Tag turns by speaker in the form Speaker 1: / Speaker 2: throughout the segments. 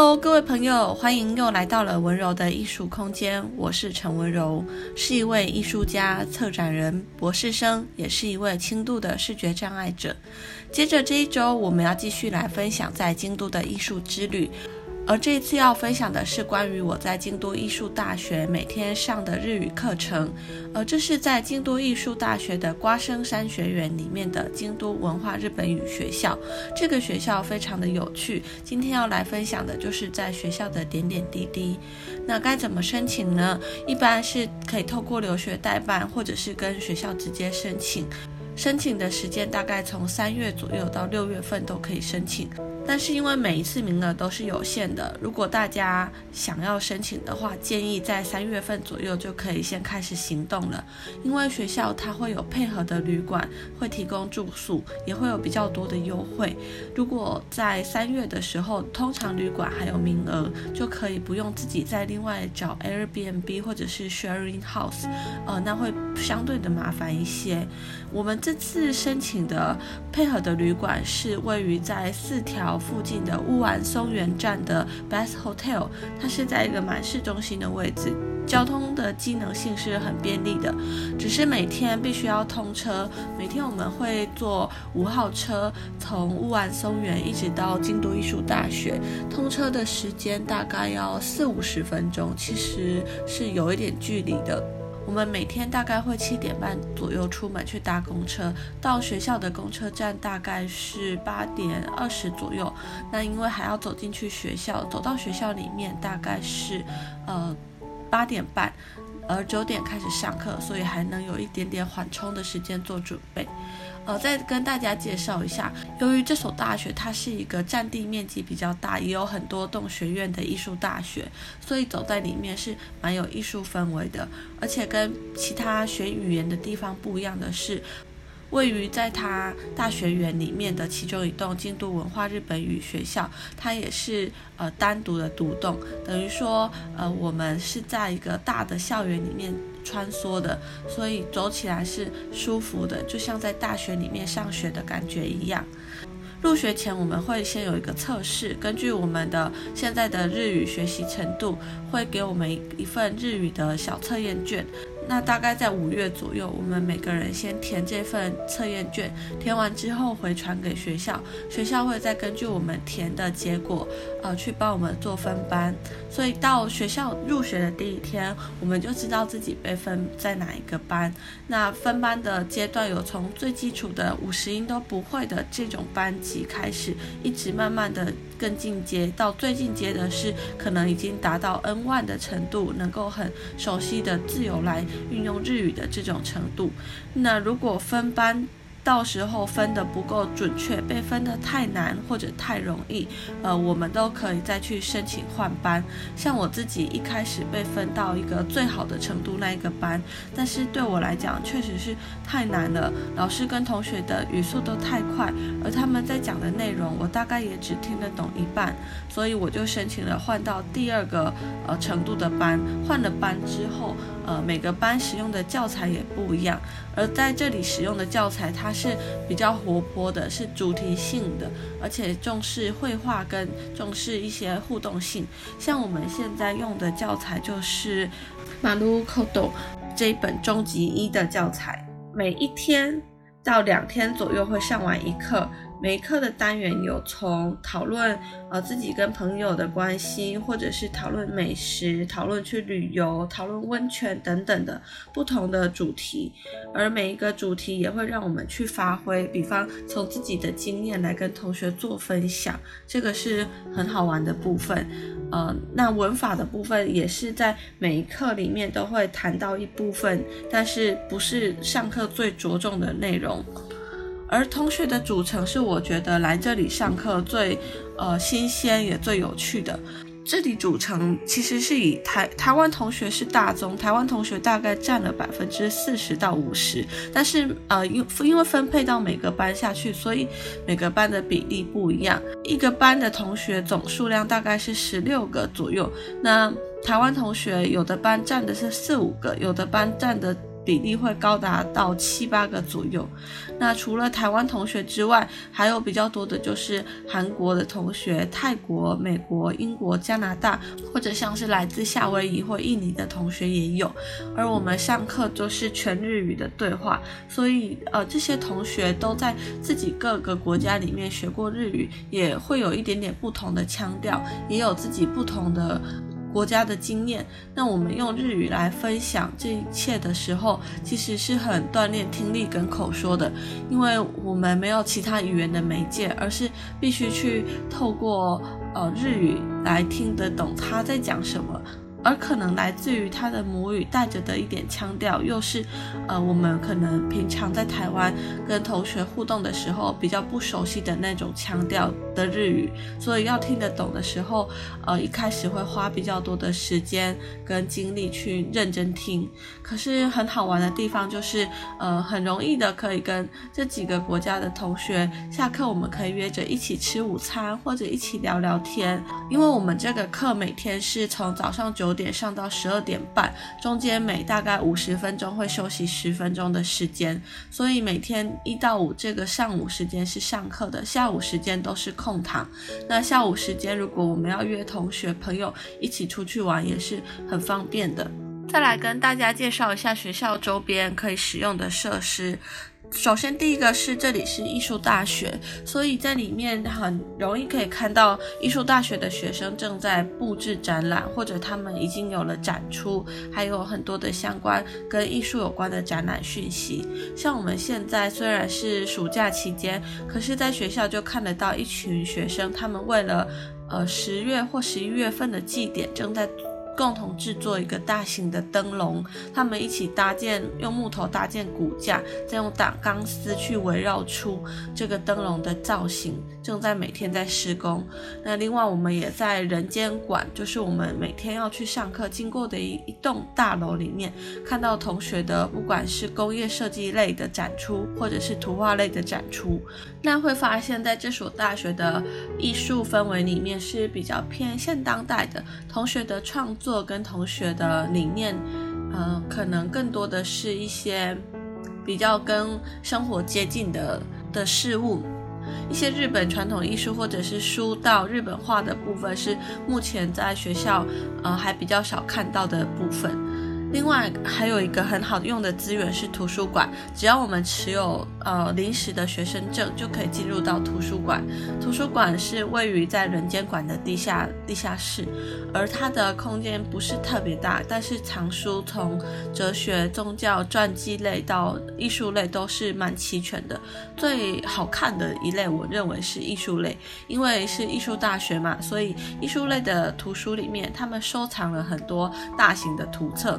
Speaker 1: Hello，各位朋友，欢迎又来到了温柔的艺术空间。我是陈温柔，是一位艺术家、策展人、博士生，也是一位轻度的视觉障碍者。接着这一周，我们要继续来分享在京都的艺术之旅。而这一次要分享的是关于我在京都艺术大学每天上的日语课程，而这是在京都艺术大学的瓜生山学园里面的京都文化日本语学校。这个学校非常的有趣，今天要来分享的就是在学校的点点滴滴。那该怎么申请呢？一般是可以透过留学代办，或者是跟学校直接申请。申请的时间大概从三月左右到六月份都可以申请。但是因为每一次名额都是有限的，如果大家想要申请的话，建议在三月份左右就可以先开始行动了。因为学校它会有配合的旅馆，会提供住宿，也会有比较多的优惠。如果在三月的时候，通常旅馆还有名额，就可以不用自己再另外找 Airbnb 或者是 Sharing House，呃，那会相对的麻烦一些。我们这次申请的配合的旅馆是位于在四条。附近的乌丸松原站的 Best Hotel，它是在一个蛮市中心的位置，交通的机能性是很便利的，只是每天必须要通车。每天我们会坐五号车，从乌丸松原一直到京都艺术大学，通车的时间大概要四五十分钟，其实是有一点距离的。我们每天大概会七点半左右出门去搭公车，到学校的公车站大概是八点二十左右。那因为还要走进去学校，走到学校里面大概是呃八点半，而九点开始上课，所以还能有一点点缓冲的时间做准备。呃，再跟大家介绍一下，由于这所大学它是一个占地面积比较大，也有很多栋学院的艺术大学，所以走在里面是蛮有艺术氛围的。而且跟其他学语言的地方不一样的是，位于在它大学园里面的其中一栋京都文化日本语学校，它也是呃单独的独栋，等于说呃我们是在一个大的校园里面。穿梭的，所以走起来是舒服的，就像在大学里面上学的感觉一样。入学前我们会先有一个测试，根据我们的现在的日语学习程度，会给我们一份日语的小测验卷。那大概在五月左右，我们每个人先填这份测验卷，填完之后回传给学校，学校会再根据我们填的结果，呃，去帮我们做分班。所以到学校入学的第一天，我们就知道自己被分在哪一个班。那分班的阶段有从最基础的五十音都不会的这种班级开始，一直慢慢的。更进阶到最进阶的是，可能已经达到 N 万的程度，能够很熟悉的自由来运用日语的这种程度。那如果分班，到时候分得不够准确，被分得太难或者太容易，呃，我们都可以再去申请换班。像我自己一开始被分到一个最好的程度那一个班，但是对我来讲确实是太难了，老师跟同学的语速都太快，而他们在讲的内容我大概也只听得懂一半，所以我就申请了换到第二个呃程度的班。换了班之后，呃，每个班使用的教材也不一样，而在这里使用的教材它。是比较活泼的，是主题性的，而且重视绘画跟重视一些互动性。像我们现在用的教材就是《马路口斗》这一本中级一的教材，每一天到两天左右会上完一课。每一课的单元有从讨论呃自己跟朋友的关系，或者是讨论美食、讨论去旅游、讨论温泉等等的不同的主题，而每一个主题也会让我们去发挥，比方从自己的经验来跟同学做分享，这个是很好玩的部分。呃，那文法的部分也是在每一课里面都会谈到一部分，但是不是上课最着重的内容。而同学的组成是我觉得来这里上课最呃新鲜也最有趣的。这里组成其实是以台台湾同学是大宗，台湾同学大概占了百分之四十到五十，但是呃因因为分配到每个班下去，所以每个班的比例不一样。一个班的同学总数量大概是十六个左右，那台湾同学有的班占的是四五个，有的班占的。比例会高达到七八个左右。那除了台湾同学之外，还有比较多的就是韩国的同学、泰国、美国、英国、加拿大，或者像是来自夏威夷或印尼的同学也有。而我们上课都是全日语的对话，所以呃，这些同学都在自己各个国家里面学过日语，也会有一点点不同的腔调，也有自己不同的。国家的经验，那我们用日语来分享这一切的时候，其实是很锻炼听力跟口说的，因为我们没有其他语言的媒介，而是必须去透过呃日语来听得懂他在讲什么。而可能来自于他的母语带着的一点腔调，又是，呃，我们可能平常在台湾跟同学互动的时候比较不熟悉的那种腔调的日语，所以要听得懂的时候，呃，一开始会花比较多的时间跟精力去认真听。可是很好玩的地方就是，呃，很容易的可以跟这几个国家的同学下课，我们可以约着一起吃午餐或者一起聊聊天，因为我们这个课每天是从早上九。九点上到十二点半，中间每大概五十分钟会休息十分钟的时间，所以每天一到五这个上午时间是上课的，下午时间都是空堂。那下午时间如果我们要约同学朋友一起出去玩，也是很方便的。再来跟大家介绍一下学校周边可以使用的设施。首先，第一个是这里是艺术大学，所以在里面很容易可以看到艺术大学的学生正在布置展览，或者他们已经有了展出，还有很多的相关跟艺术有关的展览讯息。像我们现在虽然是暑假期间，可是在学校就看得到一群学生，他们为了呃十月或十一月份的祭典正在。共同制作一个大型的灯笼，他们一起搭建，用木头搭建骨架，再用打钢丝去围绕出这个灯笼的造型，正在每天在施工。那另外，我们也在人间馆，就是我们每天要去上课经过的一一栋大楼里面，看到同学的不管是工业设计类的展出，或者是图画类的展出，那会发现在这所大学的艺术氛围里面是比较偏现当代的，同学的创作。跟同学的理念，呃，可能更多的是一些比较跟生活接近的的事物，一些日本传统艺术或者是书到日本画的部分，是目前在学校呃还比较少看到的部分。另外还有一个很好用的资源是图书馆，只要我们持有呃临时的学生证，就可以进入到图书馆。图书馆是位于在人间馆的地下地下室，而它的空间不是特别大，但是藏书从哲学、宗教、传记类到艺术类都是蛮齐全的。最好看的一类，我认为是艺术类，因为是艺术大学嘛，所以艺术类的图书里面，他们收藏了很多大型的图册。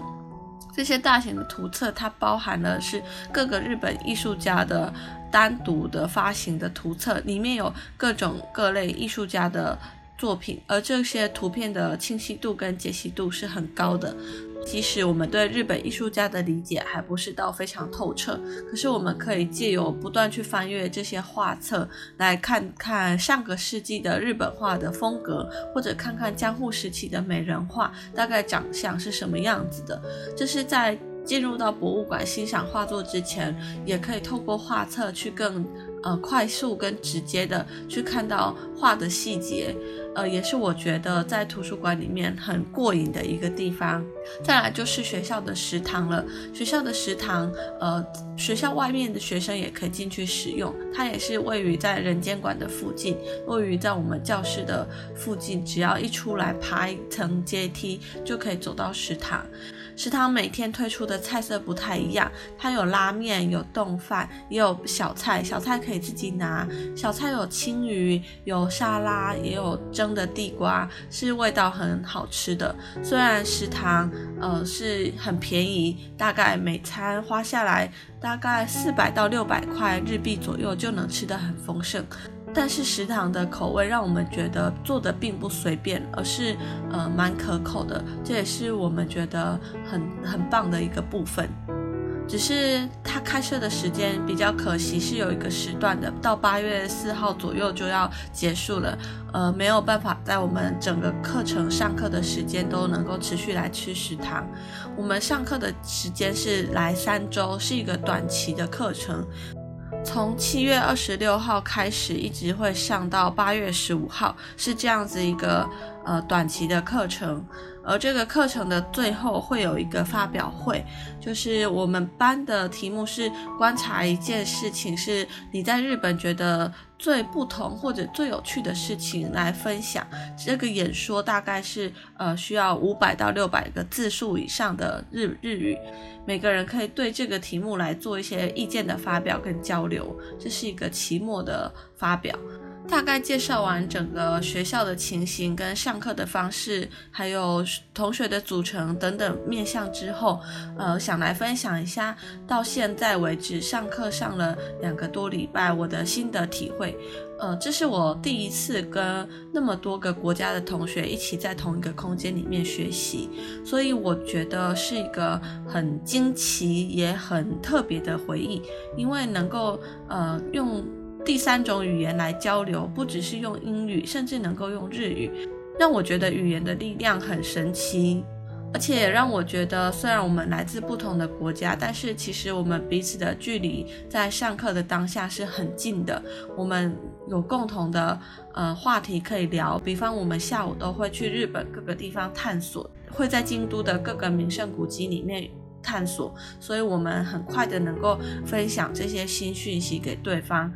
Speaker 1: 这些大型的图册，它包含了是各个日本艺术家的单独的发行的图册，里面有各种各类艺术家的作品，而这些图片的清晰度跟解析度是很高的。即使我们对日本艺术家的理解还不是到非常透彻，可是我们可以借由不断去翻阅这些画册，来看看上个世纪的日本画的风格，或者看看江户时期的美人画大概长相是什么样子的。这是在进入到博物馆欣赏画作之前，也可以透过画册去更呃快速跟直接的去看到画的细节。呃，也是我觉得在图书馆里面很过瘾的一个地方。再来就是学校的食堂了。学校的食堂，呃，学校外面的学生也可以进去使用。它也是位于在人间馆的附近，位于在我们教室的附近，只要一出来爬一层阶梯就可以走到食堂。食堂每天推出的菜色不太一样，它有拉面，有冻饭，也有小菜。小菜可以自己拿，小菜有青鱼，有沙拉，也有蒸的地瓜，是味道很好吃的。虽然食堂呃是很便宜，大概每餐花下来大概四百到六百块日币左右就能吃得很丰盛。但是食堂的口味让我们觉得做的并不随便，而是呃蛮可口的，这也是我们觉得很很棒的一个部分。只是它开设的时间比较可惜，是有一个时段的，到八月四号左右就要结束了，呃，没有办法在我们整个课程上课的时间都能够持续来吃食堂。我们上课的时间是来三周，是一个短期的课程。从七月二十六号开始，一直会上到八月十五号，是这样子一个呃短期的课程。而这个课程的最后会有一个发表会，就是我们班的题目是观察一件事情，是你在日本觉得最不同或者最有趣的事情来分享。这个演说大概是呃需要五百到六百个字数以上的日日语，每个人可以对这个题目来做一些意见的发表跟交流。这是一个期末的发表。大概介绍完整个学校的情形跟上课的方式，还有同学的组成等等面向之后，呃，想来分享一下到现在为止上课上了两个多礼拜我的心得体会。呃，这是我第一次跟那么多个国家的同学一起在同一个空间里面学习，所以我觉得是一个很惊奇也很特别的回忆，因为能够呃用。第三种语言来交流，不只是用英语，甚至能够用日语，让我觉得语言的力量很神奇，而且让我觉得，虽然我们来自不同的国家，但是其实我们彼此的距离在上课的当下是很近的。我们有共同的呃话题可以聊，比方我们下午都会去日本各个地方探索，会在京都的各个名胜古迹里面探索，所以我们很快的能够分享这些新讯息给对方。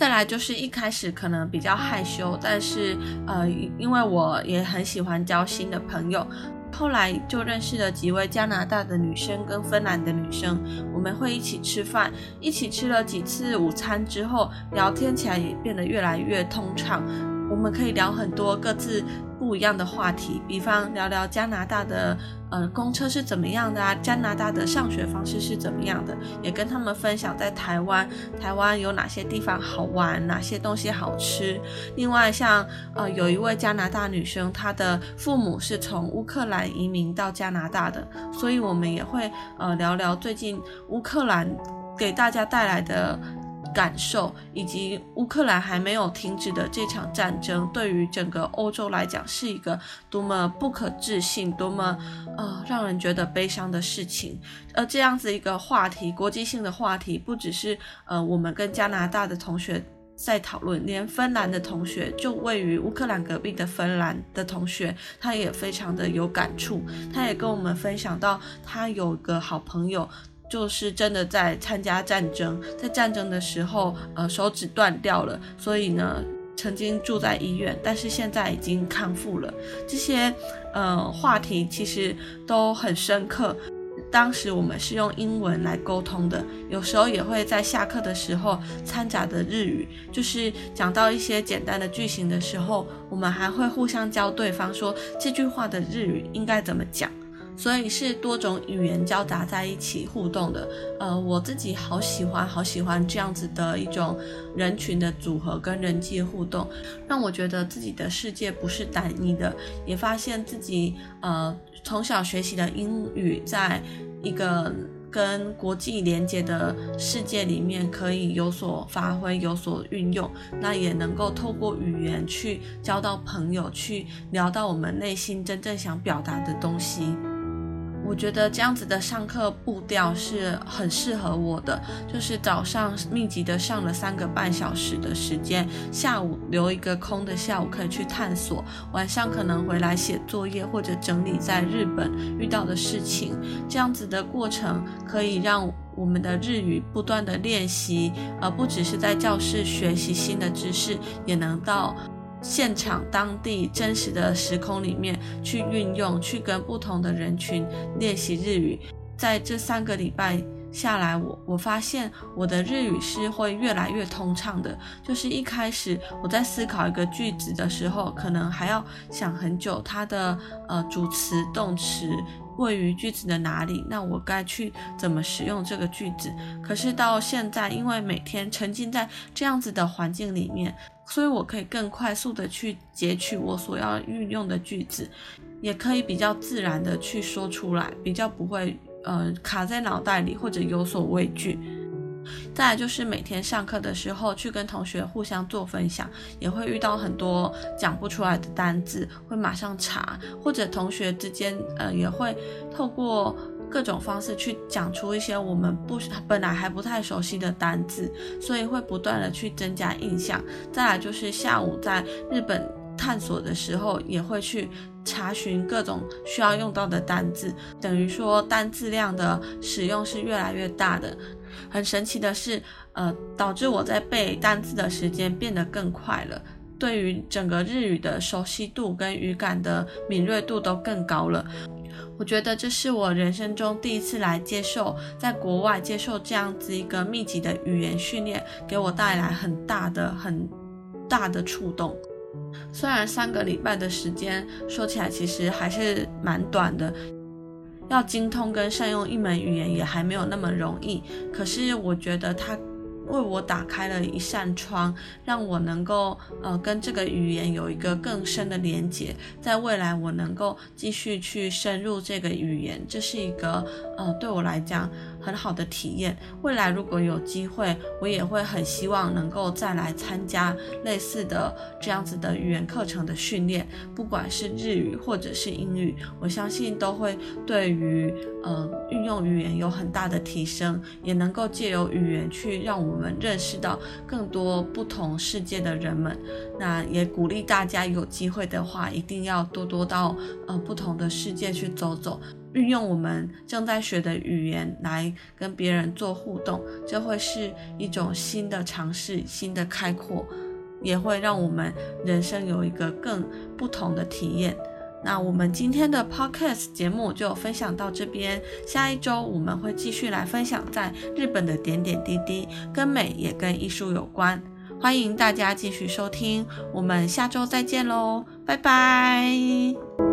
Speaker 1: 再来就是一开始可能比较害羞，但是呃，因为我也很喜欢交新的朋友，后来就认识了几位加拿大的女生跟芬兰的女生，我们会一起吃饭，一起吃了几次午餐之后，聊天起来也变得越来越通畅，我们可以聊很多各自不一样的话题，比方聊聊加拿大的呃公车是怎么样的啊，加拿大的上学方式是怎么样的，也跟他们分享在台湾，台湾有哪些地方好玩，哪些东西好吃。另外像呃有一位加拿大女生，她的父母是从乌克兰移民到加拿大的，所以我们也会呃聊聊最近乌克兰给大家带来的。感受以及乌克兰还没有停止的这场战争，对于整个欧洲来讲是一个多么不可置信、多么呃让人觉得悲伤的事情。而这样子一个话题，国际性的话题，不只是呃我们跟加拿大的同学在讨论，连芬兰的同学，就位于乌克兰隔壁的芬兰的同学，他也非常的有感触。他也跟我们分享到，他有个好朋友。就是真的在参加战争，在战争的时候，呃，手指断掉了，所以呢，曾经住在医院，但是现在已经康复了。这些呃话题其实都很深刻。当时我们是用英文来沟通的，有时候也会在下课的时候掺杂的日语，就是讲到一些简单的句型的时候，我们还会互相教对方说这句话的日语应该怎么讲。所以是多种语言交杂在一起互动的，呃，我自己好喜欢，好喜欢这样子的一种人群的组合跟人际互动，让我觉得自己的世界不是单一的，也发现自己呃从小学习的英语，在一个跟国际连接的世界里面可以有所发挥，有所运用，那也能够透过语言去交到朋友，去聊到我们内心真正想表达的东西。我觉得这样子的上课步调是很适合我的，就是早上密集的上了三个半小时的时间，下午留一个空的下午可以去探索，晚上可能回来写作业或者整理在日本遇到的事情。这样子的过程可以让我们的日语不断的练习，而不只是在教室学习新的知识，也能到。现场当地真实的时空里面去运用，去跟不同的人群练习日语。在这三个礼拜下来，我我发现我的日语是会越来越通畅的。就是一开始我在思考一个句子的时候，可能还要想很久，它的呃主词、动词位于句子的哪里，那我该去怎么使用这个句子？可是到现在，因为每天沉浸在这样子的环境里面。所以我可以更快速的去截取我所要运用的句子，也可以比较自然的去说出来，比较不会呃卡在脑袋里或者有所畏惧。再来就是每天上课的时候去跟同学互相做分享，也会遇到很多讲不出来的单字，会马上查，或者同学之间呃也会透过各种方式去讲出一些我们不本来还不太熟悉的单字，所以会不断的去增加印象。再来就是下午在日本探索的时候，也会去查询各种需要用到的单字，等于说单字量的使用是越来越大的。很神奇的是，呃，导致我在背单字的时间变得更快了，对于整个日语的熟悉度跟语感的敏锐度都更高了。我觉得这是我人生中第一次来接受，在国外接受这样子一个密集的语言训练，给我带来很大的、很大的触动。虽然三个礼拜的时间说起来其实还是蛮短的。要精通跟善用一门语言也还没有那么容易，可是我觉得它为我打开了一扇窗，让我能够呃跟这个语言有一个更深的连接，在未来我能够继续去深入这个语言，这是一个呃对我来讲很好的体验。未来如果有机会，我也会很希望能够再来参加类似的这样子的语言课程的训练，不管是日语或者是英语，我相信都会对于呃运用语言有很大的提升，也能够借由语言去让我们。认识到更多不同世界的人们，那也鼓励大家有机会的话，一定要多多到呃不同的世界去走走，运用我们正在学的语言来跟别人做互动，这会是一种新的尝试，新的开阔，也会让我们人生有一个更不同的体验。那我们今天的 podcast 节目就分享到这边，下一周我们会继续来分享在日本的点点滴滴，跟美也跟艺术有关，欢迎大家继续收听，我们下周再见喽，拜拜。